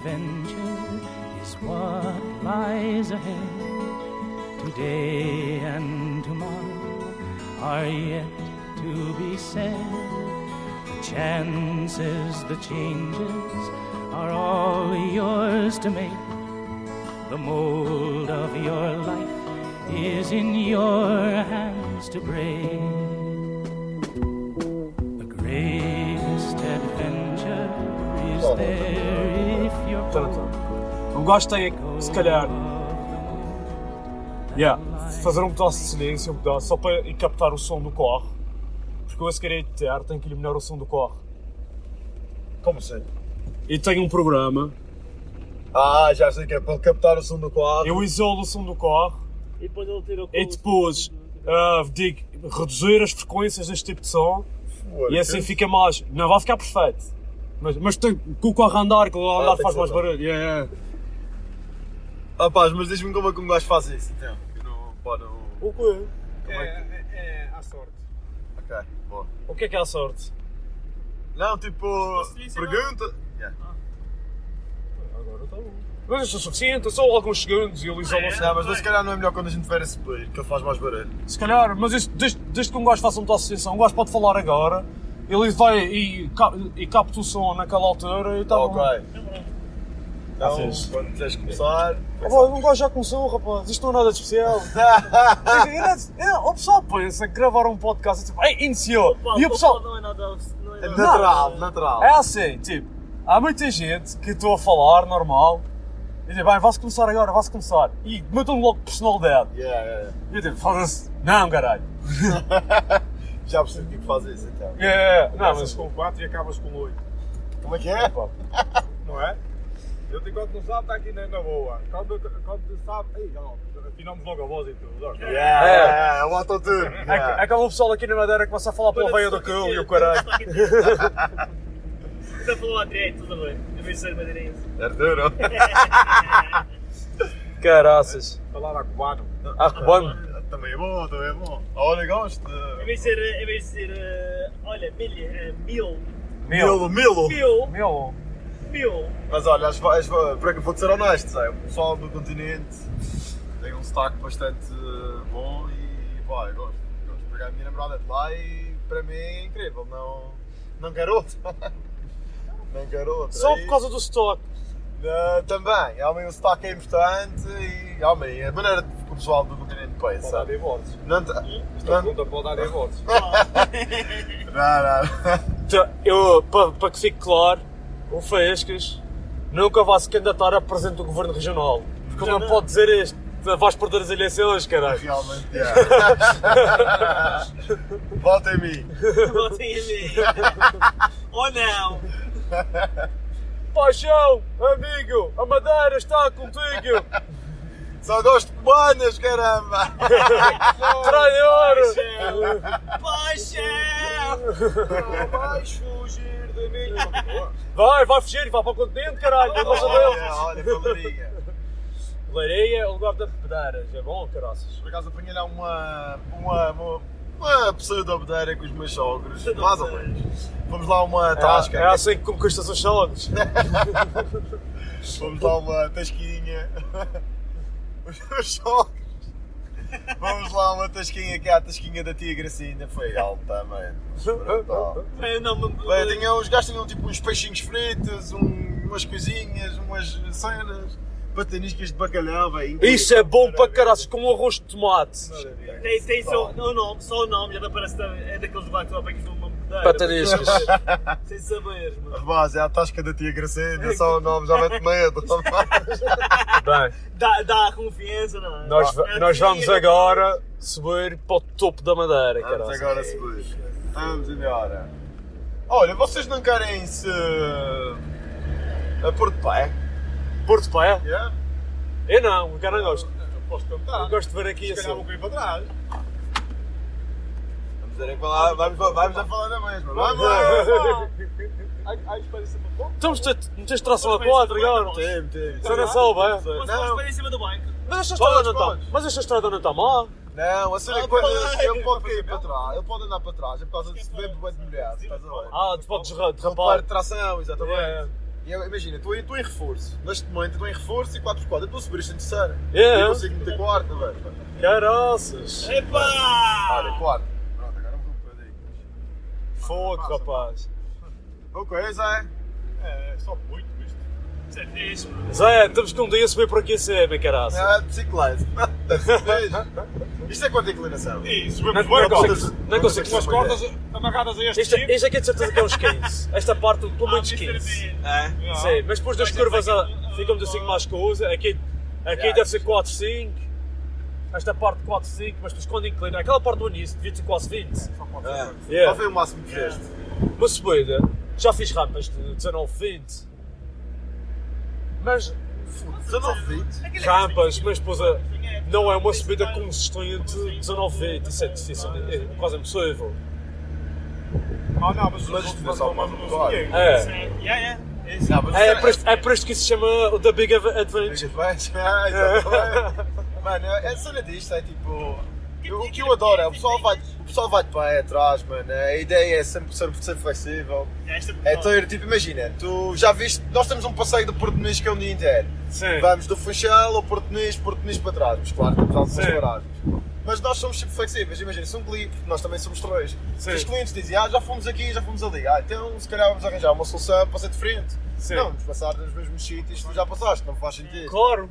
Adventure is what lies ahead. Today and tomorrow are yet to be said. The chances, the changes are all yours to make. The mold of your life is in your hands to break. The greatest adventure Um gajo tem, se calhar, yeah, fazer um pedaço de silêncio, um pedaço, só para ir captar o som do corre. Porque eu a seguir a editar tenho que eliminar o som do corre. Como assim? E tenho um programa, Ah, já sei que é para captar o som do quadro. eu isolo o som do corre E depois ele tira o e depois ah, digo reduzir as frequências deste tipo de som e assim fica mais. Não vai ficar perfeito. Mas, mas tem, com o corre a andar, com o Ah, andar faz que mais barulho. Yeah, yeah. Rapaz, mas diz-me como é que um gajo faz isso, então. Não, pá, não... O quê? Como é que... é à sorte. Ok, boa. O que é que é a sorte? Não, tipo, pergunta... Yeah. Agora está bom. Mas isto é suficiente, só alguns segundos e ele isola o som. Não, mas se calhar não é melhor quando a gente tiver esse split, que ele faz mais barulho. Se calhar, mas isto, desde, desde que um gajo faça uma associação, um gajo pode falar agora, ele vai e, e capta o som naquela altura e está ok. bom. Então, quando quiseres começar... Ah, pá, um gajo já começou, rapaz, isto não é nada de especial. É, o pessoal pensa que gravar um podcast é tipo, ei, iniciou. E o pessoal. Não é nada. Não é É nada. natural, natural. É assim, tipo, há muita gente que estou a falar normal e diz, bem, vai-se começar agora, vai-se começar. E metam logo personalidade. Yeah, yeah, E eu tipo, foda-se, não, caralho. Já percebi o que é que faz isso, então. É, é, não, mas. Começas com 4 e acabas com 8, Como é que é? não é? Eu tenho quando não sabe, está aqui na, na boa. Quando, quando sabe, ei, não, afinamos logo a voz e tudo. ó. Yeah, yeah, é o autotune. É, Yeah. é como o pessoal aqui na Madeira que começa a falar pela veia do cu e o caralho. Já falou a direito, tudo bem. Eu vejo ser madeirense. Arturo. Caraças. Falar a cubano. Ah, cubano. Também é bom, também é bom. Olha, gosto. Em vez de ser. Em vez de ser. eh, olha, milha. mil. Milo, Milo. Mil. Meu. Mil. Mas olha, as, as, para que vou ser honesto, Zé, o pessoal do continente tem um sotaque bastante bom e pá, eu gosto. gosto. Porque a minha namorada é de lá e para mim é incrível, não, não quero outro. não quero outro. Só por causa do stock. Eh, também, homem, o sotaque é importante e homem, a maneira que o pessoal do continente pensa. Pode dar divórcios. Não, te- Esta não, pergunta pode dar divórcios. não, não. Então, Eu, para, para que fique claro, o Faescas nunca vai se candidatar a presidente do governo regional. Porque ele não pode dizer isto. Vais perder as eleições, caralho. Realmente, yeah. Volta em mim. Votem em mim. Ou não. Paixão, amigo, a Madeira está contigo. Só gosto de cubanas, caramba! Traidor. Paixão! Não vais fugir de mim. Vai, vai fugir e vai para o continente, caralho. Olha, olha, colorinha. Leiria é o lugar da pedeiras. É bom, caraças. Por acaso apanhei lá uma, uma, uma, uma pseudo-bedeira com os meus sogros, mais ou menos. Vamos lá uma tasca, É, é assim que conquistas os sogros. vamos lá uma tasquinha. Os meus sogros. Vamos lá uma tasquinha que é a tasquinha da tia Gracinha. Foi não. Bem, tinha, os gajos tinham tipo uns peixinhos fritos, um- umas coisinhas, umas cenas, pataniscas de bacalhau, velho. Isso é bom para caraças, com arroz de tomate. Tem, tem só o nome, só o nome, já não parece que é daqueles lugares que tu apanhas numa medeira. Pataniscas. Sem saberes, mano. Mas é a tasca da tia Gracinha, só o nome já mete medo. Bem, Dá, dá confiança, não é? nós, É nós vamos agora subir para o topo da Madeira, Vamos caraças. agora subir. Vamos embora. Olha, vocês não querem se. a pôr de pé? Porto Pé? Yeah? Eu não, eu não gosto. Eu posso tentar. Eu gosto de ver aqui Se calhar vou assim. cair para trás. Vamos, ver, falar, vamos, vamos a falar na mesma. Vamos! Ai, ai, espera isso para pouco. Então meteste- meteste tração a 4 agora. Tem, tem. Só não soube, é? Não. espera em cima do banco? Mas esta estrada não está. Mas esta estrada não está má. Não, a cena é Ah, que quando ele pode cair para trás, ele pode andar para trás, é por causa de se ver bem de molhado, estás a ver? Ah, tu podes derra- Rapar derrapar. de tração, exatamente. E eu- imagina, estou em, estou em reforço. Neste momento estou em reforço e 4x4. Eu estou a subir isto em terceira. Yeah. Eu consigo meter quarta, velho. Caraças. Epá! Olha, quarta. Pronto, agora vou para aí. Fogo, rapaz. Ok, Zé. É, só muito isto. Isso é fixe, mano. Zé, temos que um dia subir por aqui assim, minha caraça. É, bicicleta. Isto é quanto inclinação? Não, subimos não bem, consigo, consigo com as subir. cordas amarradas a este Isto, chip. isto aqui de certeza que é uns 15. Esta parte pelo Ah, menos Mr. 15. Bean. É? Sim, mas depois das curvas ah, ficamos assim mais coisa. Aqui, aqui deve ser 4, 5. Esta parte 4, 5, mas depois quando inclina, aquela parte do início devia ser quase 20. É. Yeah. Qual foi o máximo que fizeste? Uma subida, já fiz rampas de 19, 20. Mas 19 20? rampas, mas depois a- não é uma subida consistente de 19, 20. Isso é difícil, é quase impossível. Ah, não, mas Mas os é outros mais. É. É, por isto, é por isto que isso se chama o The Big Adventure. Advance, é, exatamente. Mano, a cena disto é tipo. eu- o que eu adoro é o pessoal vai, o pessoal vai de pé atrás, mano. A ideia é sempre, sempre ser flexível. É ter, tipo, imagina, tu já viste, nós temos um passeio do Porto Nis que é um dia inteiro. Sim. Vamos do Funchal ao Porto Nis, Porto Nis para trás, mas claro, temos algumas Sim. paragens. Mas nós somos sempre flexíveis, imagina, se um cliente, nós também somos três. Sim. Os clientes dizem, ah, já fomos aqui, já fomos ali, ah, então se calhar vamos arranjar uma solução para ser diferente. Sim. Não, vamos passar nos mesmos sítios que já passaste, não faz sentido. Claro.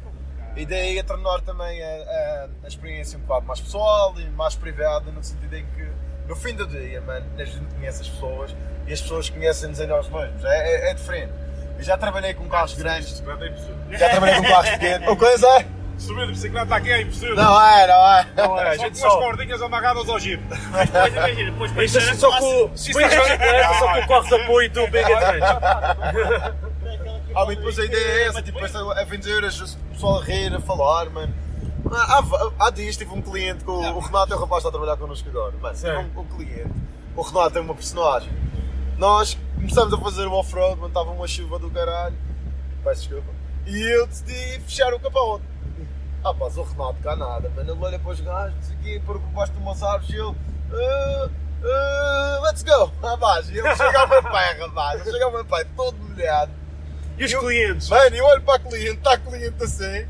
E daí a tornar também a, a, a, experiência um bocado mais pessoal e mais privada, no sentido em que no fim do dia, mano, a gente conhece as pessoas e as pessoas conhecem-nos a nós mesmos. É, é, é diferente. Eu já trabalhei com carros grandes. É já trabalhei com carros pequenos. Uma coisa é. Subir de bicicleta aqui é impossível. Não é, não é. Não é. A gente só com as cordinhas amarradas ao giro. Mas depois imagina, depois para só com o é corres né? apoio do BG3 e depois a ideia é essa, tipo, esta aventuras, o pessoal a rir, a falar, mano. Ah, há, há dias tive um cliente com o, o Renato é o rapaz que está a trabalhar connosco agora. Mano, tive um, um, cliente. O Renato é uma personagem. Nós começámos a fazer o off-road, mano, estava uma chuva do caralho. Peço desculpa. E eu decidi fechar o capão. Ah, pá, o Renato cá nada, mano. Ele olha para os gajos, aqui, por baixo de umas árvores e ele. Uh, uh, let's go! Rapaz, ele ao meu pai, rapaz. Ele ao meu pai todo molhado e os clientes? Mano, eu olho para a cliente, está a cliente assim,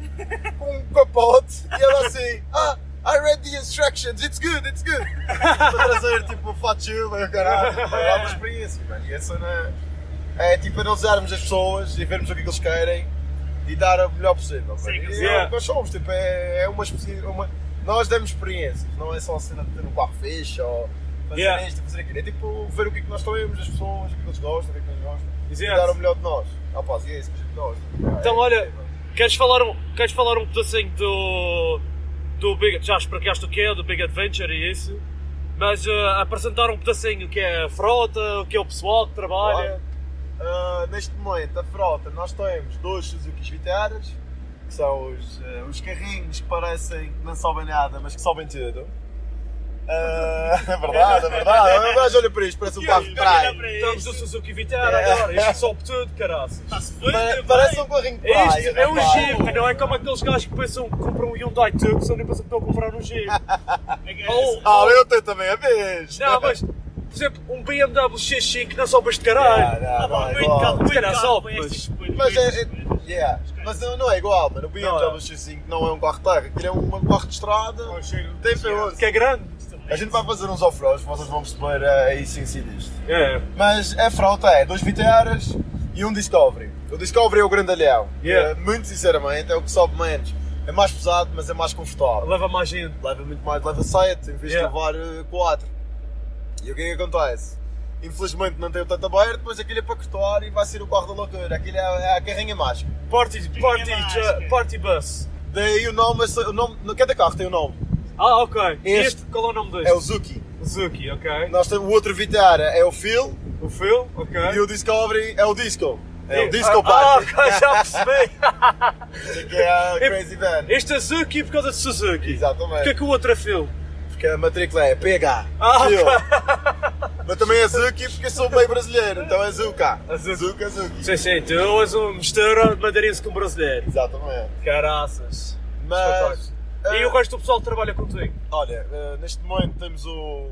com um capote, e ela assim, ah, I read the instructions, it's good, it's good. para trazer tipo chuva, caralho. É uma experiência, mano. E essa não é, é tipo analisarmos as pessoas e vermos o que, é que eles querem e dar o melhor possível. Sim, E yeah. é o que nós somos, tipo, é, é uma, uma. Nós damos experiências, não é só a cena de ter um carro fixe ou fazer Yeah. isto, fazer aquilo. É tipo ver o que é que nós temos, as pessoas, o que é que eles gostam, o que é que eles gostam. E Exato. dar o melhor de nós. E é. Então, É, olha, é. Queres falar um, queres falar um pedacinho do. do Big. Já explicaste o que é, do Big Adventure e isso. Mas eh, apresentar um pedacinho que é a frota, o que é o pessoal que trabalha. Ah, neste momento, a frota, nós temos dois Suzuki Viteras, que são os, ah, os carrinhos que parecem que não sobem nada, mas que sobem tudo. Ah, é verdade, é verdade. O gajo olha para isto, parece um carro de praia. Estamos no Suzuki Vitara É. agora, isto sobe tudo, caraças. Pa- Parece um carrinho de praia. Isto é um rapaz. Jeep, não é como aqueles gajos que pensam que compram um Hyundai Tucson só nem pensam que estão a comprar um Jeep. Ou- Ah, eu tenho também a vez. Não, mas, por exemplo, um BMW X5 não sobe este caralho. Não, não, não é muito igual. muito carro mas- é, é- yeah. Mas não, é igual, mano. O BMW é. X5 não é um carro de terra, aquilo é um carro de estrada. Tem de P11. Que é grande. A gente vai fazer uns off-roads, vocês vão perceber a essência disto. É. Mas a frota é dois Viteras e um Discovery. O Discovery é o grandalhão. Yeah. É, muito sinceramente, é o que sobe menos. É mais pesado, mas é mais confortável. Leva mais gente. Leva muito mais, leva 7 em vez Yeah. de levar 4. E o que é que acontece? Infelizmente não tem o tanto aberto, depois aquilo é para cortar e vai ser o carro da loucura. Aquilo é, é a carrinha mágica. Party, party, mágica. party bus. Daí o nome, o nome, cada carro tem o nome. Ah, ok. Este Este, qual é o nome deste? É o Zuki. Zuki, ok. Nós temos, o outro Vitara é o Phil O Phil, ok. E o Discovery é o Disco. É o Disco ah, Party. Ah, ok, já percebi. que é a Crazy Van. Este é Suzuki por causa de Suzuki. Exatamente. Porquê que o outro é Phil? Porque a matrícula é PH. Ah, Phil. ok. Mas também é Zuki porque sou meio brasileiro, então é Zuka. Zuki. Zuka, Zuki. Sim, sim, tu és um mistura de madeirense com brasileiro. Exatamente. Caraças. Mas, E eh, o resto do pessoal que trabalha contigo? olha, eh, neste momento temos o,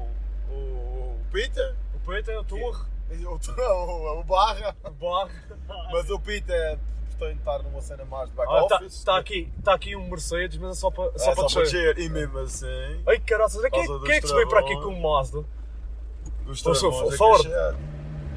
o, o Peter, O Peter, o Torre, o, o, o Barra, o Barra. mas o Peter pretende estar numa cena mais de back Está office. tá aqui, tá aqui um Mercedes, mas é só para É só só para descer. descer. E mesmo assim, Ai caraças, quem, causa quem é que dos se veio para aqui travões. com o Mazda? os Ou sou travões é Ford.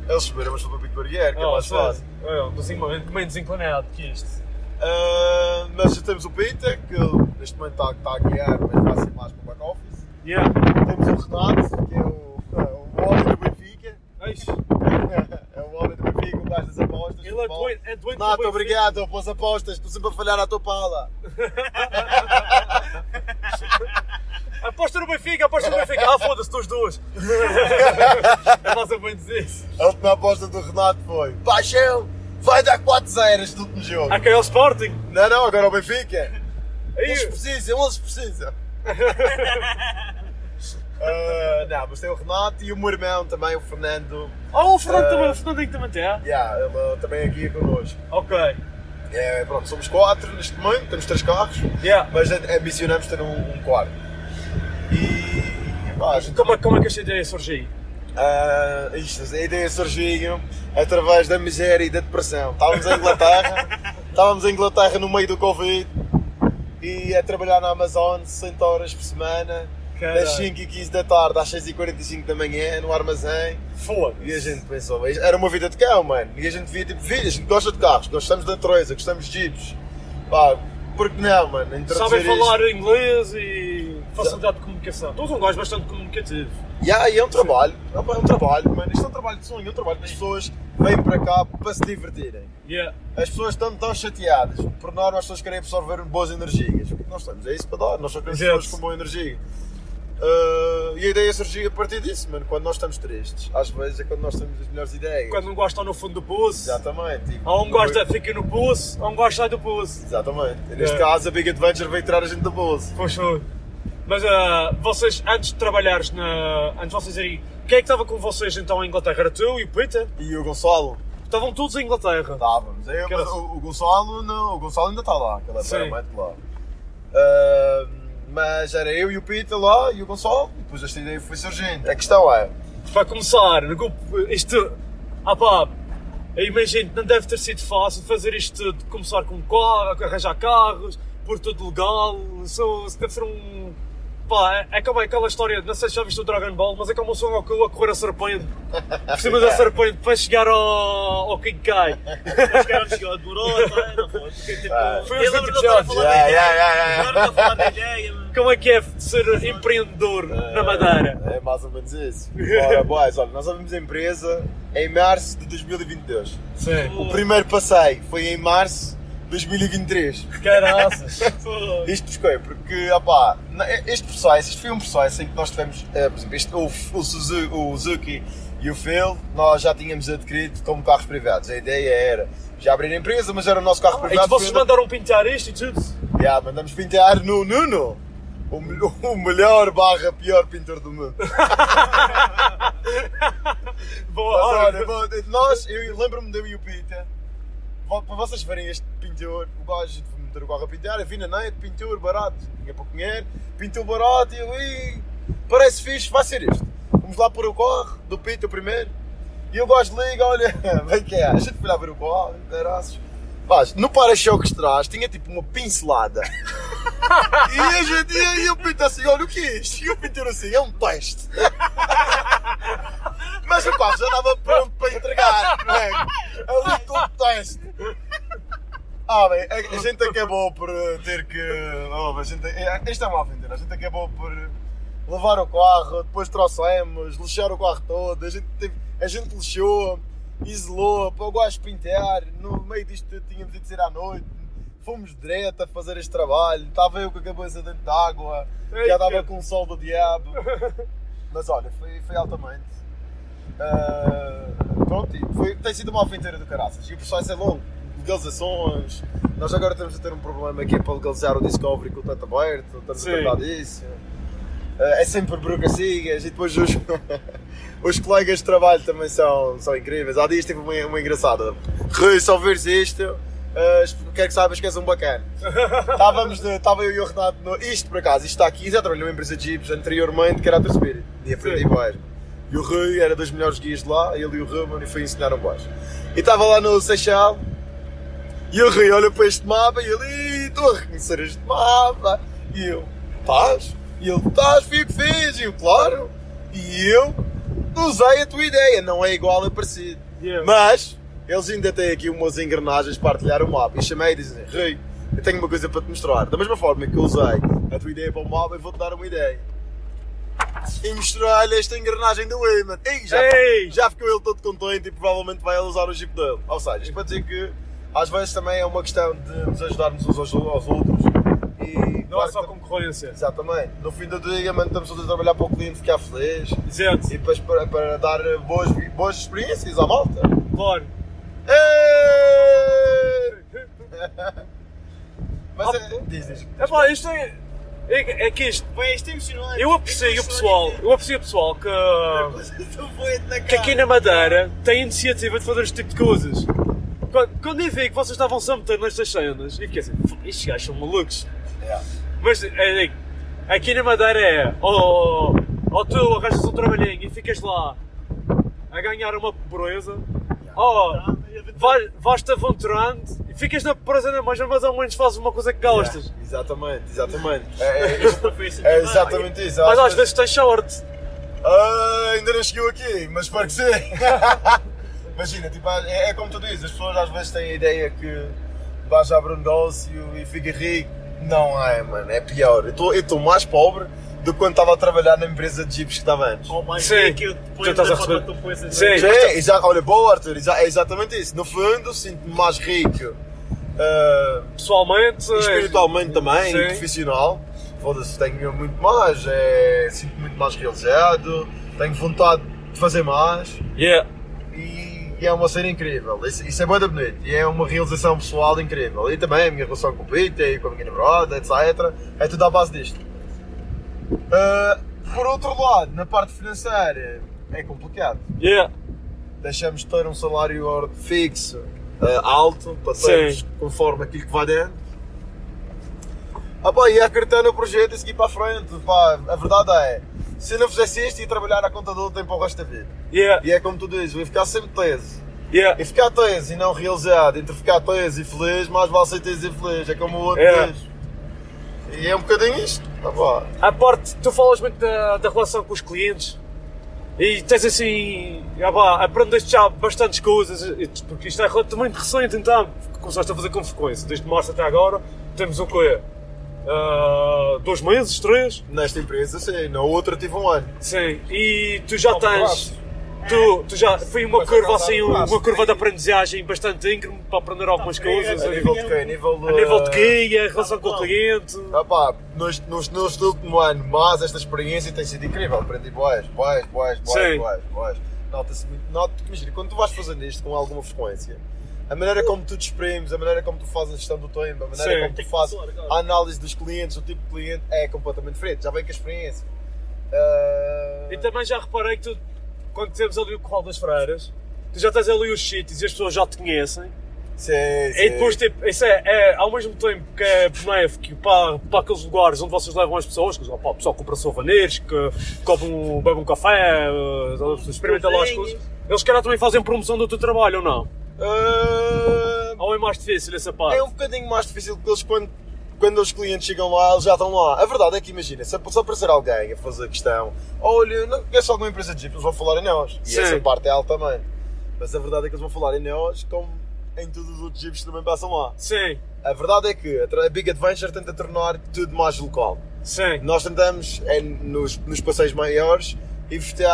Eles subiram, mas foi para o Pico Barrier, que é Ah, mais fácil. É, um desenho- menos inclinado que isto. Ah, mas já temos o Peter, que neste momento está, está a guiar, mas vai ser mais para o back office. Yeah. Temos o Renato, que é o, o homem do Benfica. É o homem do Benfica, o gajo das apostas. Ele é doente, é doente Renato, obrigado pelas apostas, estou sempre a falhar à tua pala. Aposta no Benfica, aposta no Benfica. Ah, foda-se, os dois. é mais ou menos isso. A última aposta do Renato foi: Paixão, vai dar 4-0 este último jogo. Ah, que é o Sporting. Não, não, agora o Benfica. Eles Aí, precisam, eles precisam. Ah, não, mas tem o Renato e o meu irmão também, o Fernando. Ah, o Fernando Ah. também, o Fernandinho também tem. ah? Yeah, ele também aqui é connosco. Ok. É, pronto, somos quatro neste momento, temos três carros, Yeah. mas ambicionamos ter um, um quarto. E pá, a gente Como, é- como é que esta ideia surgiu? Ah, isto, a ideia surgiu através da miséria e da depressão. Estávamos em Inglaterra, estávamos em Inglaterra no meio do Covid e a trabalhar na Amazon 60 horas por semana, Caralho. das 5 e 15 da tarde às 6 e 45 da manhã no armazém. Foda-se. E a gente pensou, era uma vida de cão, mano. E a gente via tipo vida, a gente gosta de carros, gostamos de natureza, gostamos de jeeps. Pá, por que não, mano? Sabem isto. falar inglês e facilidade de comunicação. És um gajo bastante comunicativo. Yeah, e é um trabalho, é um trabalho, mano. Isto é um trabalho de sonho, é um trabalho que as pessoas vêm para cá para se divertirem. Yeah. As pessoas estão tão chateadas. Por norma, as pessoas querem absorver boas energias. O que nós estamos? É isso para dar. Nós só queremos pessoas com boa energia. Ah, e a ideia surgiu a partir disso, mano. Quando nós estamos tristes, às vezes é quando nós temos as melhores ideias. Quando um gajo está no fundo do poço, Exatamente. Tipo, há um gajo que fica no poço, há um que sai do poço. Exatamente. E neste É. caso, a Big Adventure veio tirar a gente bolsa. Pois foi. Mas ah, vocês, antes de trabalhares na. Antes de vocês irem. Quem é que estava com vocês então em Inglaterra? Era tu e o Peter? E o Gonçalo? Estavam todos em Inglaterra. Estávamos. Eu, mas era- o, o Gonçalo não. O Gonçalo ainda está lá, é Sim. paramento lá. Ah, mas era eu e o Peter lá e o Gonçalo. E depois esta ideia foi surgindo. A questão é. Para começar, isto. Ah pá, eu imagino que não deve ter sido fácil fazer isto de começar com um carro, arranjar carros, pôr tudo legal. Isso deve ser um. Pá, é, é como aquela história, não sei se já viste o Dragon Ball, mas é como o Son Goku a correr a serpente, por cima da serpente, para chegar ao, ao King Kai. Os caras chegou, demorou, tá? Não foi. Porque, tipo, Ah. Foi eu os lembro 20 de estar a episódios. falar da ideia. lembro de eu falar da ideia. Como é que é ser empreendedor na Madeira? É mais ou menos isso. Ora, boys, olha, nós abrimos a empresa em março de 2022. Sim. O primeiro passeio foi em março 2023. Caraças. Isto porquê? Porque, opá, este processo, isto foi um processo em que nós tivemos, eh, por exemplo, este, o, o, Suzu- o e o Phil, nós já tínhamos adquirido como carros privados. A ideia era já abrir a empresa, mas era o nosso carro E privado. vocês foi- mandaram pintar isto e tudo? Já, mandamos pintar no Nuno, o, o melhor barra pior pintor do mundo. Boa, Mas olha, nós, eu lembro-me de eu e o Peter, para vocês verem este pintor, o gajo de meter o carro a pintar, eu vi na net, pintor barato, tinha pouco dinheiro, pintou barato e eu, "Ih, parece fixe, vai ser este. Vamos lá pôr o carro, do Peter primeiro, e o gajo liga, olha, vem que é, a gente foi lá ver o carro, caraças. Mas no para-choques de trás tinha tipo uma pincelada. e a gente, e, e o Peter assim, olha o que é isto? E o Peter assim, é um teste. Mas o carro já estava pronto para entregar, não é? Ali com o teste. Ah, bem, a, a gente acabou por eh, ter que. Oh, a gente, eh, isto é mal vender, a gente acabou por levar o carro, depois trouxemos, lixar o carro todo, a gente, teve, a gente lixou, isolou, para o gajo pintar, no meio disto tínhamos ido sair à noite. Fomos direto a fazer este trabalho, estava eu com a cabeça dentro de água, já estava com o sol do diabo. Mas olha, foi, foi altamente. Ah, pronto, foi, tem sido uma aventura do caraças. E o processo é longo. Legalizações. Nós agora estamos a ter um problema que é para legalizar o Discovery com o tanto aberto, estamos Sim. a tratar disso. Eh, É sempre burocracias e depois os, os colegas de trabalho também são, são incríveis. Há dias tive uma, uma engraçada. Rui, se ouveres isto, eh, quero que saibas que és um bacana. Estávamos Estava eu e o Renato. No, isto por acaso, isto está aqui. Já trabalhei numa empresa de Jeeps anteriormente, que era a Spirit. E aprendi mais. E o Rui era dos melhores guias de lá, ele e o Ruben, e foi ensinar um baixo. E estava lá no Seixal. E o Rui olha para este mapa e ele, "Ih, estou a reconhecer este mapa. E eu, estás? E ele, estás, fico fiz. E eu, claro. E eu usei a tua ideia, não é igual, é parecido. Yeah. Mas eles ainda têm aqui umas engrenagens para partilhar o mapa. E chamei e dizem: Rei, eu tenho uma coisa para te mostrar. Da mesma forma que eu usei a tua ideia para o mapa, eu vou-te dar uma ideia. E mostrei-lhe esta engrenagem do Wayman. Ei, já, Ei! já ficou ele todo contente e provavelmente vai usar o jeep dele. Ou seja, isto para dizer que às vezes também é uma questão de nos ajudarmos uns aos, aos outros. E, Não é só concorrência. Exatamente. No fim do dia, mano, estamos todos a trabalhar para o cliente ficar feliz Exato. e depois para, para dar boas, boas experiências à malta. Claro. Mas é, diz, diz. É pá, isto é. É, é que isto. Bem, isto é emocionante. Eu aprecio o pessoal. Eu aprecio o pessoal que. Que aqui na Madeira tem iniciativa de fazer este tipo de coisas. Quando, quando eu vi que vocês estavam-se a meter nestas cenas, e fiquei assim, "F- estes gajos são malucos. Yeah. Mas é, é, aqui na Madeira é, ou, ou tu arranjas um trabalhinho e ficas lá a ganhar uma pobreza, ou vais- vais-te aventurando e ficas na pobreza na mesma, mas ao menos fazes uma coisa que gostas. Exatamente, exatamente. É, é, é também. exatamente isso. Mas às vezes tens sorte. Ah, ainda não chegou aqui, mas espero que sim. Imagina, tipo, é, é como tu dizes, as pessoas às vezes têm a ideia que vais abrir um negócio e fica rico. Não é, mano, é pior. Eu estou mais pobre do que quando estava a trabalhar na empresa de jeeps que estava antes. Ou mais Sim. é que eu Já depois estás a receber- Sim. mãos. É, olha, boa Arthur, exa- é exatamente isso. No fundo, sinto-me mais rico. ah, Pessoalmente, e espiritualmente também, Sim. profissional. Foda-se, tenho muito mais, é, sinto-me muito mais realizado, tenho vontade de fazer mais. yeah. E, é uma cena incrível. Isso, isso é muito bonito e é uma realização pessoal incrível. E também a minha relação com o Peter e com a minha namorada, etc. É tudo à base disto. Ah, por outro lado, na parte financeira, é complicado. Yeah. Deixamos de ter um salário fixo ah, alto para termos conforme aquilo que vai dentro. Ah, pá, e acreditar no projeto e seguir para a frente. Pá, a verdade é, se eu não fizesse isto, ia trabalhar na conta do outro tempo para o resto da vida. Yeah. E é como tu dizes, eu ia ficar sempre teso. Yeah. E ficar teso e não realizado, entre ficar teso e feliz, mais vale ser teso e feliz. É como o outro É. diz. E é um bocadinho isto. Tá bom. À parte, tu falas muito da, da relação com os clientes e tens assim, ah pá, aprendeste já bastantes coisas, porque isto é relativamente recente então, começaste a fazer com frequência, desde março até agora, temos o quê? Ah, dois meses, três? Nesta empresa, sim. Na outra tive um ano. Sim, e tu já tens, tu, tu já, foi uma curva assim, uma curva de aprendizagem bastante íngreme para aprender algumas coisas, A a nível de quê? A nível de... a nível de guia, a relação com o cliente. Ah pá, neste, neste último ano, mas esta experiência tem sido incrível. Aprendi boas, boas, boas, Sim. boas, boas, boas. Nota-se muito. Nota, imagina, quando tu vais fazendo isto com alguma frequência, a maneira como tu te exprimes, a maneira como tu fazes a gestão do tempo, a maneira Sim. como tu fazes a análise dos clientes, o tipo de cliente é completamente diferente. Já vem com a experiência. Ah, E também já reparei que tu, quando temos ali o Corral das Freiras, tu já tens ali os sítios e as pessoas já te conhecem. sim, sim. E depois, tipo, isso é, é ao mesmo tempo que é benéfico para, para aqueles lugares onde vocês levam as pessoas, que o pessoal compra souvenirs, que comem, um- bebem um café, uh, experimentam lá as coisas. Eles, calhar, também fazem promoção do teu trabalho ou não? Ah, Ou é mais difícil essa parte? É um bocadinho mais difícil porque eles quando, quando os clientes chegam lá, eles já estão lá. A verdade é que imagina, se aparecer alguém a fazer questão, olha, não conheço alguma empresa de Jeep, eles vão falar em nós. E Sim. essa parte é alta também. Mas a verdade é que eles vão falar em nós como em todos os outros Jeeps que também passam lá. Sim, A verdade é que a a Big Adventure tenta tornar tudo mais local. sim. Nós tentamos, é, nos, nos passeios maiores, investir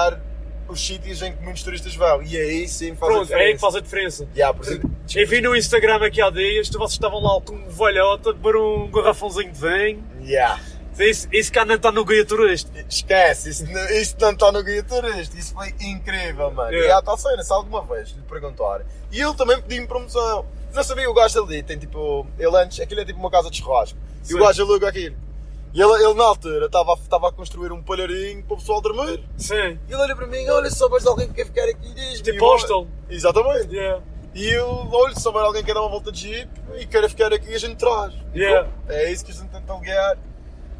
os sítios em que muitos turistas vão. E aí sim faz a Pronto, é diferença. aí que faz a diferença. Yeah, por exemplo, Eu vi no Instagram aqui há dias, vocês estavam lá com um velhote a beber um garrafãozinho de vinho. yeah. Isso, isso cá não está no guia turista. Esquece, isso, não- isso não está no guia turista. Isso foi incrível, mano. Yeah. E há tal cena, se alguma vez lhe perguntar. E ele também pediu-me promoção. Não sabia, o gajo ali tem tipo. Ele antes, aquilo é tipo uma casa de churrasco. E o gajo aluga aquilo. E ele, ele na altura estava a- estava a construir um palharinho para o pessoal dormir. Sim. E ele olha para mim, olha, se souberes de alguém que quer ficar aqui, diz-me. Tipo E hostel. Exatamente. Yeah. E eu, olha, se souber alguém que quer dar uma volta de jeep e quer ficar aqui, a gente traz. Yeah. pronto, É isso que a gente tenta guiar.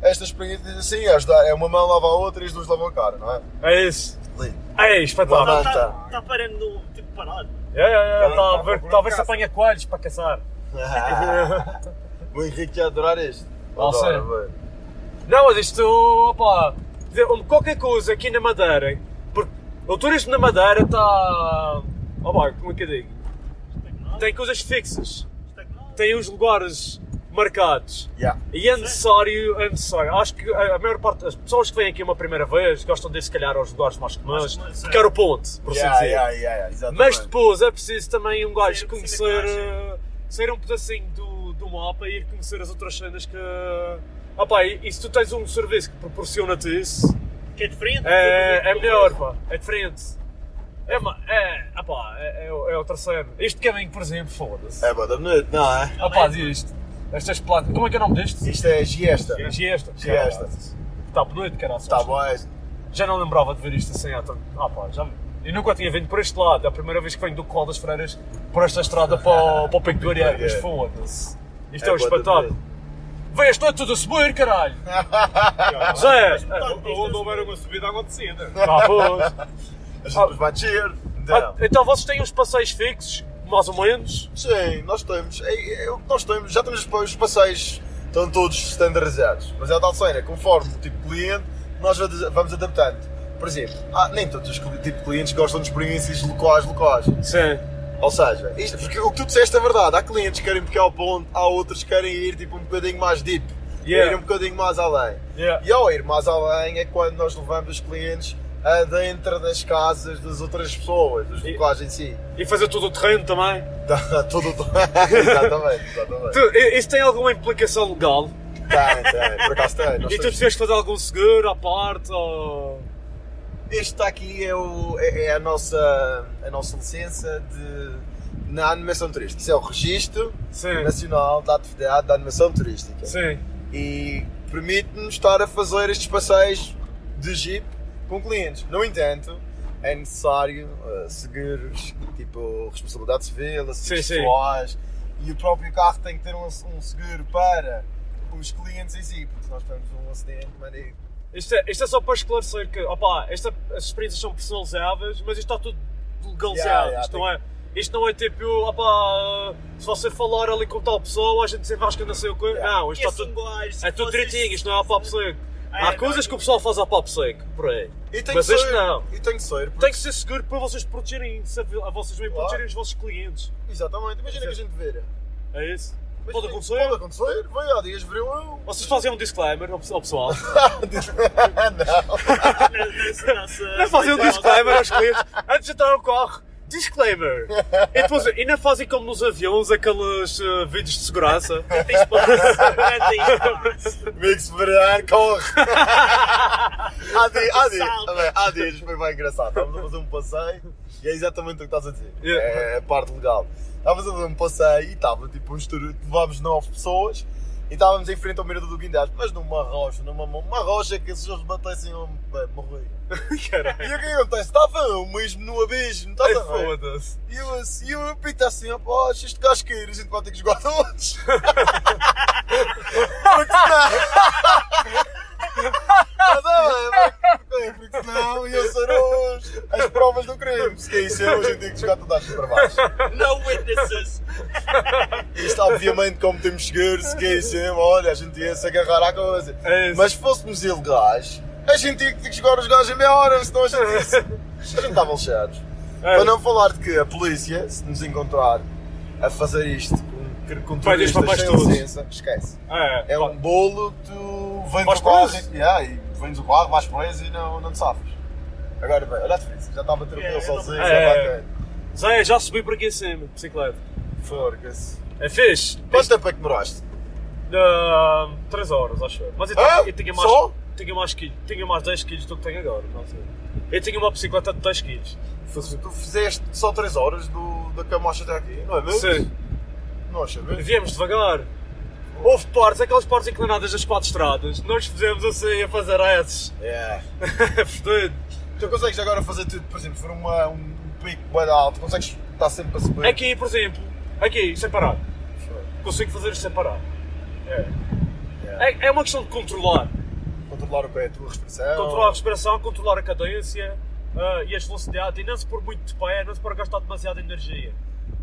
Esta experiência, assim, ajudar. É uma mão lava a outra e as duas lavam a cara, não é? É isso. Ali. É espetáculo. Lá Está está. tá, tá parando no tipo parado. Yeah, yeah, yeah. Tá- Tá a ver- procurando Talvez se apanha coelhos para caçar. o Henrique ia adorar este. Sim. velho. Não, mas isto, dizer, qualquer coisa aqui na Madeira, porque o turismo na Madeira está, opá, como é que eu digo? Tem coisas fixas, tem os lugares marcados. Yeah. E é necessário, é necessário. Acho que a maior parte das pessoas que vêm aqui uma primeira vez gostam de ir se calhar aos lugares mais comuns, porque era o ponto, por assim Yeah, dizer. yeah, yeah. Mas depois é preciso também um gajo Sair- conhecer, sair um pedacinho do, do mapa e ir conhecer as outras cenas que. Ah pá, e, e se tu tens um serviço que proporciona-te isso, Que é diferente. é, é do- melhor, pá, é diferente. É, é, ah pá, é, é, o- é o terceiro. Este caminho, por exemplo, foda-se. É boa da noite, não é? Ah pá, diz isto. Estas plantas. Como é que é o nome deste? Isto é giesta. Giesta. Giesta. Está bonito, caralho. Está bom, é. Já não lembrava de ver isto assim há tanto. Ah pá, já. Eu nunca tinha vindo por este lado. É a primeira vez que venho do Col das Freiras por esta estrada para, o- para o Pico do Ariel. Mas foda-se. Isto é, um espetáculo. Vês, estou tudo a subir, caralho. Zé. Onde houver uma subida, descida. Ah, pois. A gente depois vai descer. Ah, então vocês têm uns passeios fixos, mais ou menos. Sim, nós temos. É, é o que nós temos. Já temos os os passeios, estão todos standardizados. Mas é a tal cena, conforme o tipo de cliente, nós vamos adaptando. Por exemplo, há- nem todos os tipos de clientes gostam de experiências locais, locais. Sim. Ou seja, isto, porque o que tu disseste é verdade. Há clientes que querem pegar ao ponto, há outros que querem ir tipo um bocadinho mais deep. Yeah. Ir um bocadinho mais além. Yeah. E ao ir mais além é quando nós levamos os clientes a dentro das casas das outras pessoas, dos locais em si. E fazer tudo o terreno também. Dá Tudo. exatamente, exatamente. Tu, isso tem alguma implicação legal? Tem, tem, por acaso tem. E tu que fazer algum seguro à parte? Ou... Este aqui é, o, é, é a, nossa, a nossa licença de, na animação turística. Isso é o Registro Sim. Nacional da Atividade da Animação Turística. Sim. E permite-nos estar a fazer estes passeios de Jeep com clientes. No entanto, é necessário uh, seguir tipo, responsabilidade civil, Sim, acidentes sim. pessoais e o próprio carro tem que ter um, um seguro para os clientes em si, porque se nós temos um acidente, mano, e- Isto é, isto é só para esclarecer que, opá, esta, as experiências são personalizáveis, mas isto está tudo legalizado. Yeah, yeah, isto, tem- não é, isto não é tipo, opá, se você falar ali com tal pessoa, a gente desenrasca não sei o quê. Yeah. Não, isto está assim, tudo. guys, É tudo direitinho, isto não é a pop seco. Ah, Há é, coisas não. que o pessoal faz a pop seco, por aí. E tem Mas ser, não. E tem que ser. porque- Tem que ser seguro para vocês protegerem-se, a vocês mesmo Claro. protegerem os vossos clientes. Exatamente. Imagina que a gente vira. É isso? Pode acontecer. Pode acontecer. Vai, há dias veriu eu. Vocês fazem um disclaimer ao pessoal. não. Não fazem um disclaimer aos clientes antes de entrar no carro. Disclaimer! E depois ainda fazem como nos aviões aqueles uh, vídeos de segurança. Tem espaço, tem espaço. Amigo, virar, corre. há, dias, há, dias, há dias foi bem engraçado. Estávamos a fazer um passeio e é exatamente o que estás a dizer. Yeah. É a parte legal. Estávamos a fazer um passeio e estava tipo um estouro. Levámos nove pessoas e estávamos em frente ao mirador do Guindaste, mas numa rocha, numa uma rocha que se eles batessem eu bem, morri. Caralho. E o que acontece? Estava eu mesmo no abismo, estás a ver? Foda-se. E eu assim, eu pito assim, ó, acho isto casqueiro, a gente vai ter que jogar todos. Porque senão. Porque senão iam ser os, as provas do crime. Se quem ser, a gente tem que jogar toda a gente para baixo. No witnesses. Isto, obviamente, como temos seguro, se ser, olha, a gente ia se agarrar à coisa. É. Mas se fôssemos ilegais, a gente tinha que ter que jogar os gajos em meia hora, senão a gente, a gente estava lixados. É. Para não falar de que a polícia, se nos encontrar a fazer isto com, com turistas sem todos. licença, esquece. É, É um bolo que tu vens Vais do carro preso. e, yeah, e vens do carro, vais preso e não, não te safas. Agora bem, olha a diferença, já estava tranquilo É, sozinho, é. já está bacana. Zé, já subi por aqui em cima, bicicleta. Forca-se. É fixe. Quanto tempo é que demoraste? 3 horas, acho eu. Mas eu, Hã? eu tinha mais. Só? Tinha mais, quilho- tinha mais 10 quilos do que tenho agora. Não sei. Eu tinha uma bicicleta de 10 quilos. Tu fizeste só 3 horas do, da Camacha até aqui, não é mesmo? Sim. Nossa, mesmo? Viemos devagar. Houve partes, aquelas partes inclinadas das quatro estradas. Nós fizemos assim a fazer esses. Fodido. Tu consegues agora fazer tudo, por exemplo, se for uma, um pico bem alto, consegues estar sempre a subir? Aqui, por exemplo, aqui, sem parar. Consigo fazer isto sem parar. É. É, é uma questão de controlar. Controlar o que é a tua respiração. Controlar a respiração, controlar a cadência ah, e as velocidades e não se pôr muito de pé, não se pôr a gastar demasiada energia.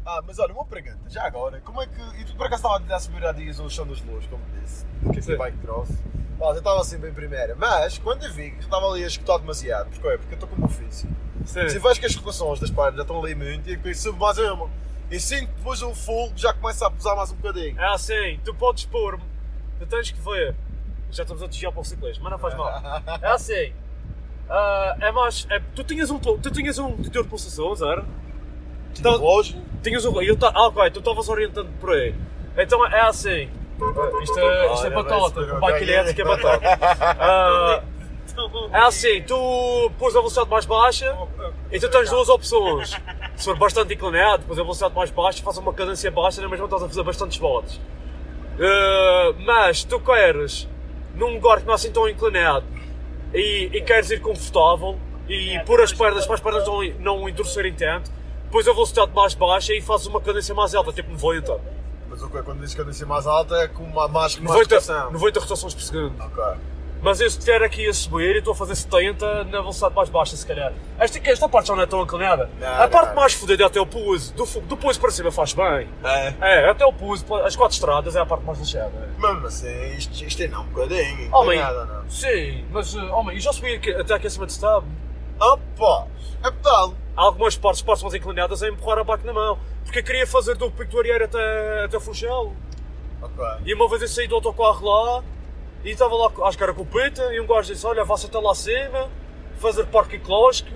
Ah, mas olha, uma pergunta, já agora, como é que. E tu por acaso estava a subir há dias o chão das luzes, como disse, que Sim. é bike cross. Pá, eu estava sempre em primeira, mas quando eu vi que estava ali a escutar demasiado, porque é? Porque eu estou com o meu ofício. Sim. Se vejo que as rotações das pernas já estão ali muito e que subo mais uma. E sinto que depois o full já começa a pesar mais um bocadinho. É assim, tu podes pôr, tu tens que ver. Já estamos a desviar para o ciclismo, mas não faz mal. É assim, ah, é mais. é- tu tinhas um, tu tinhas um detector de pulsações, era? Então, Hoje, tinhas um. Eu ah, ok, tu estavas orientando por aí. Então é assim. Isto é, isto é o bike elétrico é batata. Ah, é assim, tu pôs a velocidade mais baixa e tu tens duas opções. Se for bastante inclinado, pôs a velocidade mais baixa, faz uma cadência baixa, na mesma estás a fazer bastantes voltas. Ah, mas tu queres num lugar que não é assim tão inclinado e, e queres ir confortável e pôr as pernas para as pernas não, não endurecerem tanto, pões a velocidade mais baixa e fazes uma cadência mais alta, tipo 90. mas o que é quando dizes cadência mais alta é com uma mais, mais 90, rotação. 90 rotações por segundo. Ok. Mas eu se estiver aqui a subir e estou a fazer 70 na velocidade mais baixa, se calhar. Esta, esta parte já não é tão inclinada. Não, a parte não. mais fodida é até o pouso. Do, do para cima faz bem. É. É, até o pouso, as quatro estradas é a parte mais lixada. Mesmo assim, isto, isto é não um bocadinho. Homem, inclinado, não. sim, mas, uh, homem, eu já subi aqui- até aqui acima de stab. Opa! É pedal. Algumas partes, mais inclinadas a empurrar a bike na mão. Porque eu queria fazer do Arieiro até, até Funchal. Ok. E uma vez eu saí do autocarro lá e estava lá, acho que era com o Pita, e um gajo disse: Olha, vá-se até lá acima, fazer parque ecológico.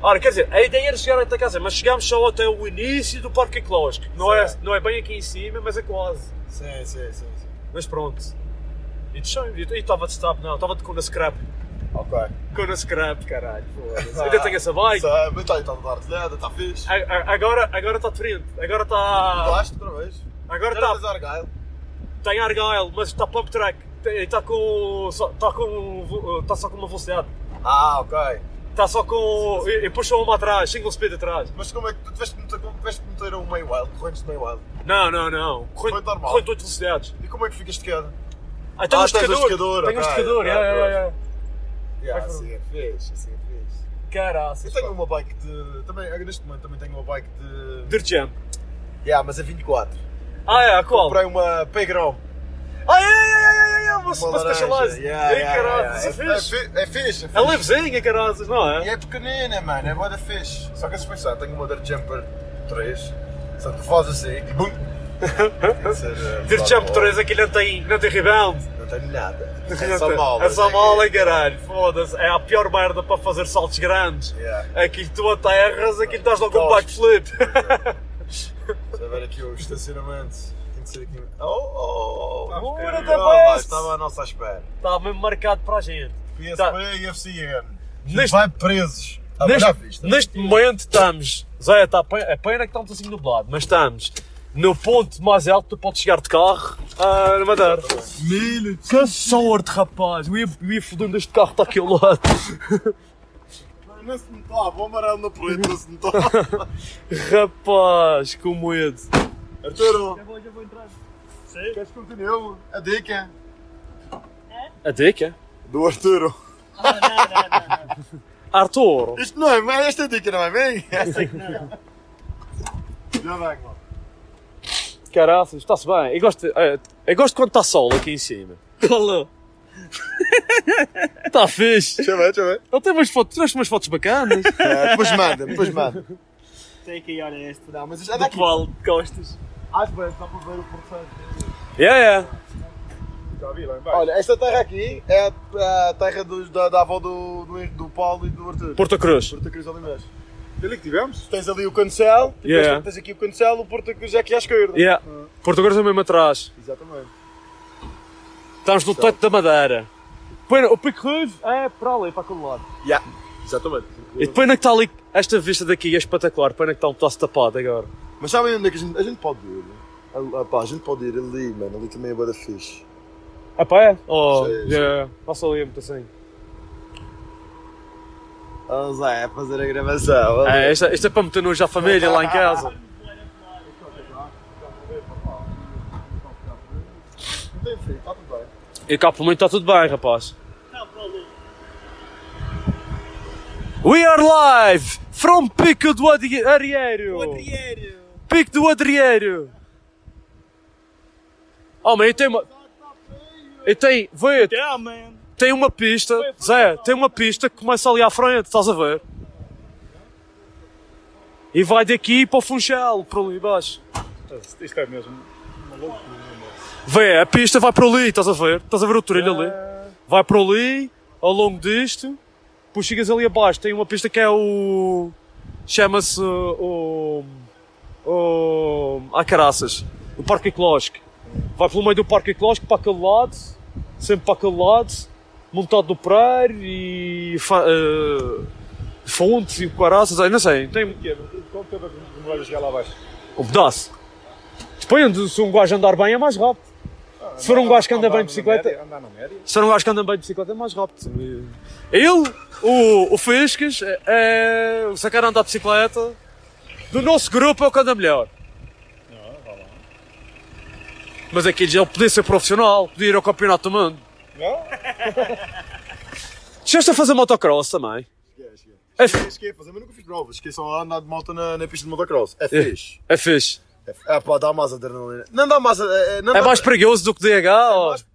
Ora, quer dizer, a ideia era chegar até casa, mas chegámos só até o início do parque ecológico. Não é, não é bem aqui em cima, mas é quase. Sim, sim, sim. sim. Mas pronto. E estava de stop, não, estava de com a scrap. Ok. Com a scrap, caralho. foda-se. Ainda tenho essa bike. Sabe, está está a dar telhada, está fixe. A- a- Agora agora está diferente. Agora está. Gosto outra vez. Agora Já está. Argyle. Tem Argyle, mas está pump track. Está com. só- Está com. Está só com uma velocidade. Ah, ok. Está só com. E, e puxa uma atrás, single speed atrás. Mas como é que tu tiveste de meter, tiveste de meter um meio wild, correntes de meio wild? Não, não, não. Corrente, Corrente normal. corrente de 8 velocidades. E como é que ficas de queda? Ah, tem Ah, um tens o esticador. esticador, Tem um ok, esticador, ok, yeah, yeah, pois. Yeah. Yeah, Vai, assim é fixe, assim é fixe. Caraças. Eu tenho uma bike de. Também, neste momento também tenho uma bike de. Dirt Jam. Yeah, mas é 24. Ah, é, a qual? Comprei uma Payground. Ah, é, é, é, é, é, uma, Uma laranja. Specialized. Yeah, Ei, yeah, caraças, yeah. é fixe. É, é fixe, é É fixe. levezinha, caraças, não E é? é pequenina, mano, é boa da fixe. Só que a suspensão, tenho uma Dirt Jumper 3. Só que fazes assim bum! Tem eh, Dirt Jump 3 aqui não tem, não tem rebound. Não tenho nada. É Não só tem- mal. É caralho. Foda-se. É a pior merda para fazer saltos grandes. Yeah. Aquilo tu aterras, aquilo estás logo um Cospe. backflip. Deixa eu ver aqui o estacionamento. Tem que ser aqui. Oh, oh, oh. Ora, Oh, da mas best. Estava à nossa espera. Está mesmo marcado para a gente. PSP Tá. e FCN. Neste- Vai presos. Ah, Neste, já neste momento estamos. Zé, tá, pe- é pena que estamos assim nublado, mas estamos no ponto mais alto tu podes chegar de carro ah, na Madeira. Milho. Que sorte, rapaz! Eu ia, eu ia fodendo este carro está aqui ao lado. Não se notava, o amarelo no preto, não se notava. Rapaz, com medo. Arturo, Já vou, já vou entrar. queres que continue? A dica A dica? do Arturo. Ah, não, não, não, não. Arturo. Isto não é bem, esta dica não é bem? Sei que não. Já vem, mano. Caraças, está-se bem. Eu gosto, eh, eu gosto quando está sol aqui em cima. Olha. Está fixe. Deixa eu ver, deixa eu ver. Ele tem umas fotos, tiraste umas fotos bacanas. É, depois manda, depois manda. Tem que ir, olha este. Não, mas já Do daqui. qual costas. Às vezes dá para ver o processo. Yeah, yeah. Já vi lá embaixo. Olha, esta terra aqui é a, a terra dos- da, da avó do, do, do Paulo e do Arthur. Porta Cruz. Porta Cruz ali Ali que tivemos? Tens ali o cancel, depois Yeah. tens aqui o cancel, o é aqui à esquerda. Yeah. Porta Cruz é mesmo atrás. Exatamente. Estamos no teto da Madeira. O Pico Ruivo é para ali, para aquele lado. Yeah, exatamente. E depois onde é que está ali, esta vista daqui é espetacular, depois onde é que está um tosse tapado agora. Mas sabem onde é que a gente, a gente pode ir? Ah, pá, a gente pode ir ali, mano. Ali também é boa fixe. Ah pá é? Oh, Sim, sim. yeah. Passa ali muito assim. Vamos lá, é fazer a gravação. É, isto, isto é para meter nojo à família lá em casa. Não tem frio, está tudo bem. E cá pelo menos está tudo bem, rapaz. We are live from Pico do Adi- Arieiro. Pico do Adrieiro. Oh, man, e tem uma... E tem, vê, Yeah, man. Tem uma pista, Zé, tem uma pista que começa ali à frente, estás a ver? E vai daqui para o Funchal, para ali embaixo. Isto é mesmo maluco. Vê, a pista vai para ali, estás a ver? Estás a ver o trilho ali? Vai para ali, ao longo disto, depois chegas ali abaixo, tem uma pista que é o... chama-se o... o... a caraças, o Parque Ecológico. Vai pelo meio do Parque Ecológico para aquele lado, sempre para aquele lado, montado no Pereiro e... fa- eh, fontes e o caraças, não sei, tem Quanto tempo é que a chegar lá abaixo? um pedaço. Depende, se um gajo andar bem é mais rápido. Se for um gajo que anda bem de bicicleta, Andar na média? se for um gajo que anda bem de bicicleta é mais rápido. Ele, o, o Fiscas, é, é o sacar andar de bicicleta. Do nosso grupo é o que anda melhor. Mas aqui ele podia ser profissional, podia ir ao campeonato do mundo. Não? Chegaste a fazer motocross também? É, f- Esqueci, fazer, mas nunca fiz provas. Esqueci só andar de moto na, na pista de motocross. É fixe. é fixe. É, é pá, dá mais adrenalina. Não dá mais. É, não É dá- mais perigoso do que DH? ou- mais-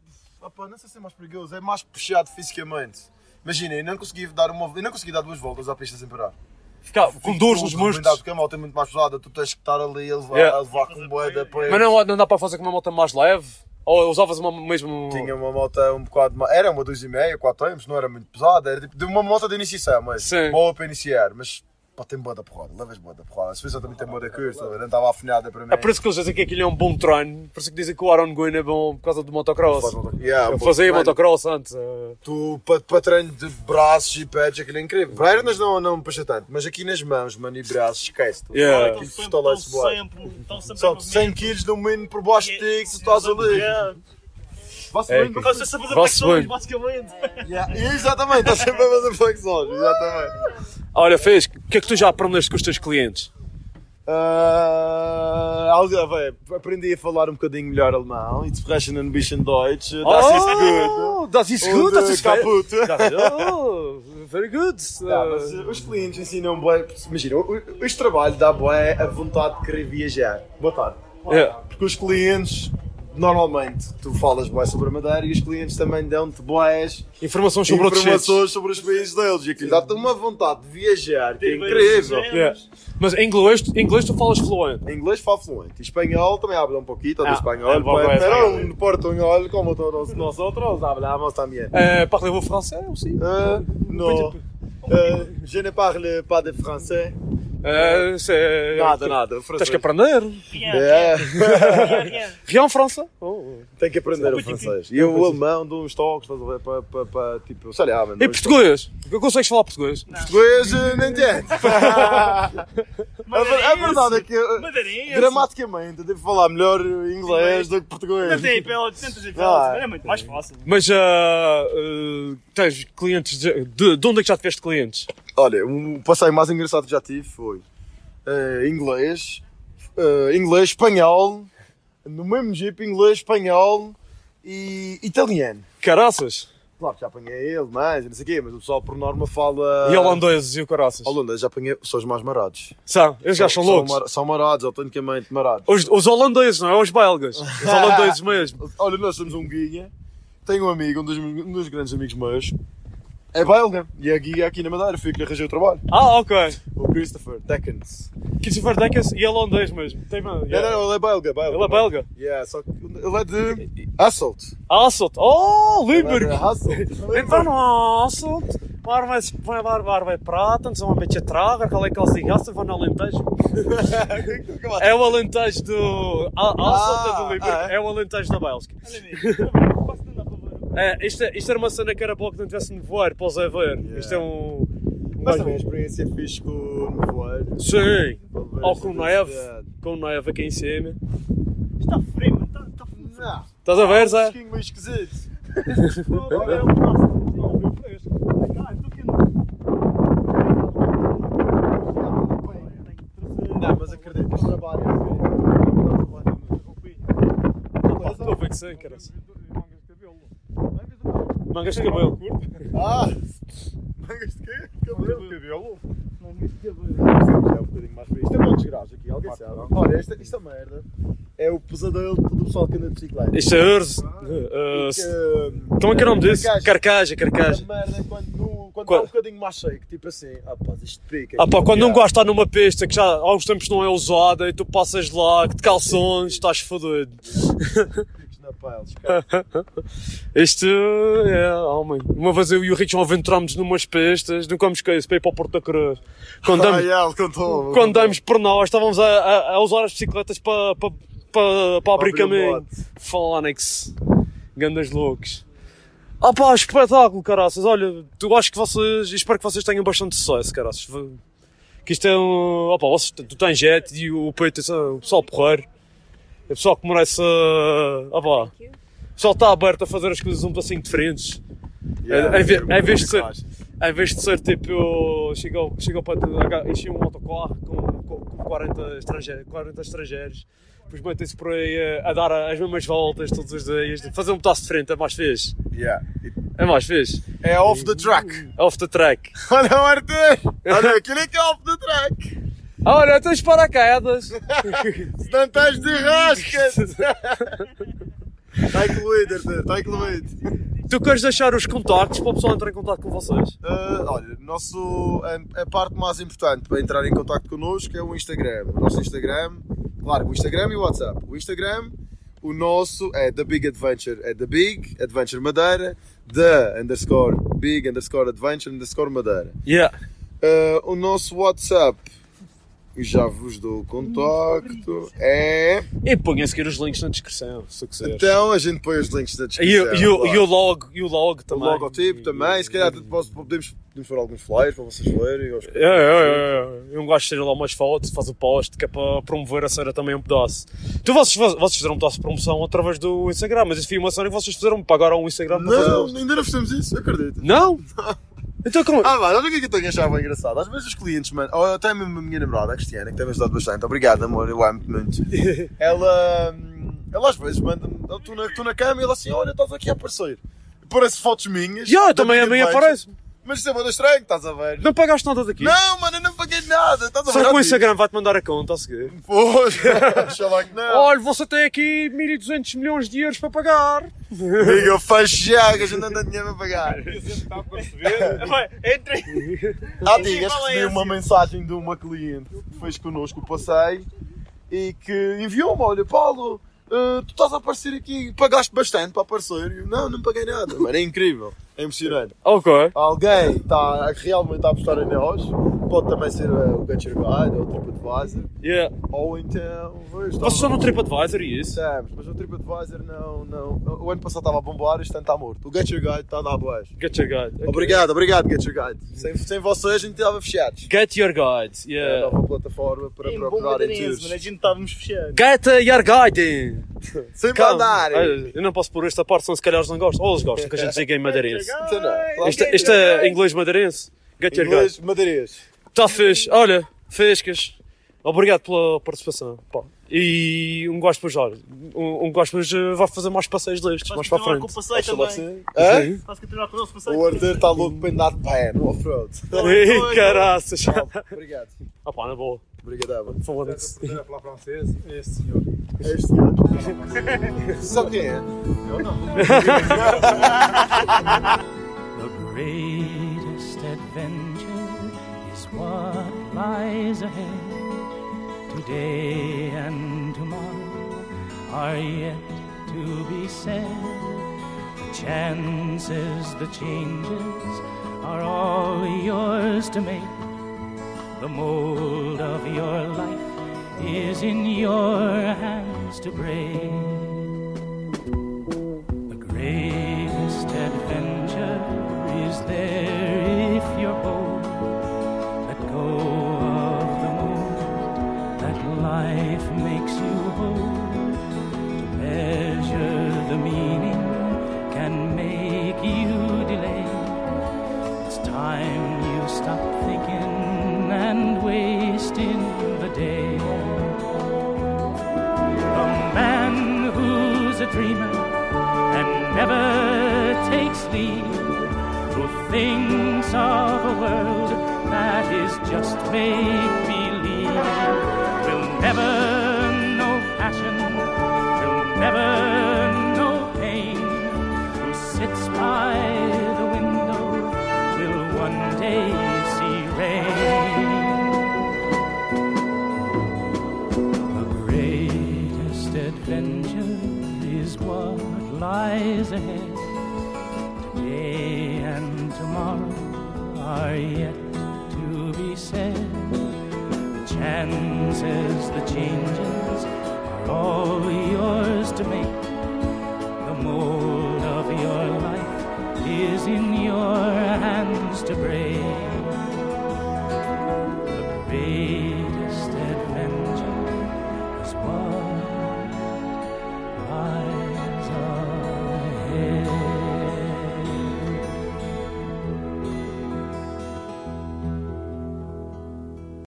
Ah, pá, não sei se é mais perigoso, é mais puxado fisicamente. Imagina, eu não consegui dar, uma, eu não consegui dar duas voltas à pista sem parar. Ficar com dores nos músculos. Porque a moto é muito mais pesada, tu tens que estar ali a levar, Yeah. a levar com boeda para. Mas não, não dá para fazer com uma moto mais leve? Ou usavas uma mesmo. Tinha uma moto um bocado. Era uma 2,5, 4 tempos, não era muito pesada, era tipo de uma moto de iniciação, mas Sim. boa para iniciar. Mas pá, tem boa da porrada, levas boa da porrada. A Suíça também tem boa da curta, não estava afinada para mim. É por isso que eles dizem que aquilo é um bom treino. Por isso que dizem que o Aaron Gwyn é bom por causa do motocross. Yeah, Eu fazia mano, motocross antes. eh, Tu, para, para treino de braços e pés, aquilo é incrível. Pernas não, não me puxa tanto, mas aqui nas mãos, mano, e braços, esquece. -te. Yeah. Aquilo Estão sempre, estão sempre São em 100 movimento. kg no mínimo por baixo de ti que tu estás ali. Vai-se É, bem, que- a fazer flexões, bem. basicamente. Yeah, Exatamente, estás sempre a fazer flexões, exatamente. Olha, fez, o que é que tu já aprendeste com os teus clientes? Uh, aprendi a falar um bocadinho melhor alemão. It's ein bisschen Deutsch. Das ist gut. Oh, Das ist gut, das ist kaputt. Oh, very good. Tá, mas, uh, os clientes ensinam bué, imagina, este trabalho dá bué a vontade de querer viajar. Boa tarde. Yeah. Porque os clientes, normalmente, tu falas bué sobre a Madeira e os clientes também dão-te bués Informações sobre informações sobre os países deles. E aquilo dá-te uma vontade de viajar que é incrível. Yeah. Mas em inglês, em inglês tu falas fluente. Em inglês falo fluente. E espanhol também hablo un poquito de Ah, español. un poco de Pero español. en portuñol, como todos nosotros, hablamos también. Euh, Parlez-vous français aussi? Euh, non. Euh, je ne parle pas de français. Euh, c'est... Nada, nada. Tens Francês. que aprender. É, Rien, rien. Rien français? Oh. tem que aprender o francês. E o alemão dou uns toques, estás a ver, para, para, para, tipo, sei lá, mano. E português? Consegues falar português? Português, eh, não entendo. a, ver- a verdade é que, eh, Madeirense. gramaticamente, devo falar melhor inglês do que português. Não tem pelo, tentas e Ah. é muito mais fácil. Mas ah, ah, tens clientes de, de, de onde é que já tiveste clientes? Olha, o passeio mais engraçado que já tive foi eh, inglês, eh, inglês, espanhol, no mesmo jeep, inglês, espanhol e italiano. Caraças! Claro que já apanhei ele, mas não sei o quê, mas o pessoal por norma fala. E holandeses e o caraças? Holandês já apanhei, são os mais marados. São, eles já são loucos. mar- São marados, autenticamente marados. Os, os holandeses, não é? Os belgas. Os holandeses mesmo. Olha, nós somos um guia, tenho um amigo, um dos, um dos grandes amigos meus, é belga, e é guia aqui na Madeira, fui que lhe arranjei o trabalho. Ah, ok. O Christopher Deckens. Christopher Deckers e holandês mesmo. Tem, Não, não, não, ele é belga, belga. Ele é belga. Yeah, só que ele é de Hasselt. Hasselt. Oh, é Limburg. Ik van Hasselt. Maar wij, waar, waar wij praten, zo een beetje trager, gelijk als die gasten van Alentejo. É o Alentejo do... A- Hasselt é do Ah, Limburg, ah, é? é o Alentejo da Bélgica. É, isto, é- isto era uma cena que era para que não tivesse nevoeiro, para o Zé ver. Yeah. Isto é um. um Mas também a experiência é fixe com o nevoeiro. Sim! Ou com neve, com neve aqui em cima. Está frio, mano. Está, está frio. Não, Estás a ver, um Zé? fresquinho meio esquisito. Olha, é um braço. Não, viu fresco. Ah, estou quente. Não, mas acredito, isto trabalha. Estou a ver que sim, cara. Mangas de cabelo. Ah! Mangas de quê? Cabelo. Cabelo? É um bocadinho mais frio. Isto é bom desgraça aqui, alguém sabe? Olha, esta, esta merda é o pesadelo de todo o pessoal que anda de bicicleta. Isto é Urze. Uh, Que, como é que é o nome disso? Carcaja. Carcaja, merda é quando, quando Quando- está um bocadinho mais seco, tipo assim, ah pá, isto pica. Ah pá, quando não Yeah. gosto de estar numa pista que já há uns tempos não é usada e tu passas lá de calções, estás fodido. Na esquece. Isto é, homem. Uma vez eu e o Richard aventurámos numas pistas, nunca me esqueço, para ir para o Porto da Cruz. Quando Ah, damos, yeah, ele contou. quando damos por nós, estávamos a, a, a usar as bicicletas para, para, para, para abrir caminho. Fónix. Gandas loucos. Ah pá, espetáculo, caraças. Olha, tu acho que vocês, espero que vocês tenham bastante sucesso, caraças. Que isto é um. Ah pá, vocês, tu tens jet e o peito, é o pessoal porreiro. É o pessoal que merece. Ah pá. O pessoal está aberto a fazer as coisas um passinho diferentes. Yeah, em, ve- é em vez de ser, em vez de ser tipo, chegou, chegou para encher um autocarro com, com, com 40, estrangeiros, 40 estrangeiros, depois metem-se por aí a, a dar as mesmas voltas todos os dias, fazer um passo de frente é mais fixe. Yeah. É mais fixe. É off the track. Off the track. Olha o Arthur! Olha, aquilo é que é off the track! Olha, tens paraquedas. Se não estás de rasca! Está incluído, está incluído. tu queres deixar os contactos para o pessoal entrar em contato com vocês? Ah, olha, nosso, a, a parte mais importante para entrar em contato connosco é o Instagram. O nosso Instagram, claro, o Instagram e o WhatsApp. O Instagram, o nosso é The Big Adventure, é The Big Adventure Madeira, The underscore Big underscore Adventure underscore Madeira. Yeah. Ah, o nosso WhatsApp, e já vos dou o contacto, é. E ponha a seguir os links na descrição, se quiseres. Então a gente põe os links na descrição. o- e, o- e o logo, e o logo O também. logotipo também, se calhar posso- podemos, podemos pôr alguns flyers para vocês verem. aos- É, é, é, é. Eu gosto de tirar lá umas fotos, faz o post, que é para promover a cena também um pedaço. Tu, vocês, vocês fizeram um pedaço de promoção através do Instagram, mas isso foi uma cena que vocês fizeram, pagaram o Instagram para Não, ainda não fizemos isso, acredito. Não? Então como? Ah, mas olha o que é que eu achado bem engraçado. Às vezes os clientes, mano, ou até mesmo a minha namorada, a Cristiana, que tem-me ajudado bastante. Obrigado, amor, eu amo-te muito. ela, hum, ela às vezes manda-me, estou na, estou na cama e ela assim, olha, estás aqui a aparecer. Parece fotos minhas. Já, da também a minha mim aparece. Mas isso é muito estranho, estás a ver? Não pagaste nada daqui? Não, mano, eu não paguei nada, estás a ver? Só que o Instagram vai-te mandar a conta a seguir. Pois, lá que não. Olha, você tem aqui 1200 milhões de euros para pagar. Amigo, eu fecho já, que a gente não tem dinheiro para pagar. Está a perceber? Vai, Entre. Há dias recebi uma mensagem de uma cliente que fez connosco o passeio e que enviou-me: Olha, Paulo, eh, tu estás a aparecer aqui, pagaste bastante para aparecer. E eu, não, não paguei nada. Mano, é incrível, é emocionante. Ok. Alguém está realmente a apostar em nós, pode também ser eh, o Get Your Guide ou o TripAdvisor, Yeah. ou então. Vocês estão no TripAdvisor e isso? Estamos, mas o TripAdvisor não, não. O ano passado estava a bombar e este ano está morto. O Get Your Guide está a dar boas. Get your guide. Ok. Obrigado, obrigado, Get Your Guide. Sem, sem vocês a gente estava fechados. Get your guide. É a Yeah. nova plataforma para Em procurar em tours. A gente estávamos fechados. Get your guide. Sem mandar! Eu não posso pôr esta parte, senão se calhar eles não gostam. Ou eles gostam, que a gente diga em madeirense. Então não, Isto, que isto é inglês madeirense? Get your. Inglês, madeirense. Está fixe. Olha, fescas. Obrigado pela participação. Pá. E um gosto depois, olha, um, um gosto depois eh, vai fazer mais passeios destes, mais para a continuar com o frente. passeio Acho lá também. Hã? Posso continuar com o nosso passeio? O Arthur está louco para andar de pé no off-road. Ei, caraças. Obrigado. Ah pá, na boa. Obrigado. Foda-se. Aprender a falar francês, é este senhor. Este senhor. Sabe quem é? Eu não. The greatest adventure is what lies ahead. Today and tomorrow are yet to be said. The chances, the changes are all yours to make. The mold of your life is in your hands to break. The greatest adventure is there. A dreamer and never takes leave who thinks of a world that is just make believe will never know passion, will never know pain. Who sits by the window will one day lies ahead. Today and tomorrow are yet to be said. The chances, the changes are all yours to make.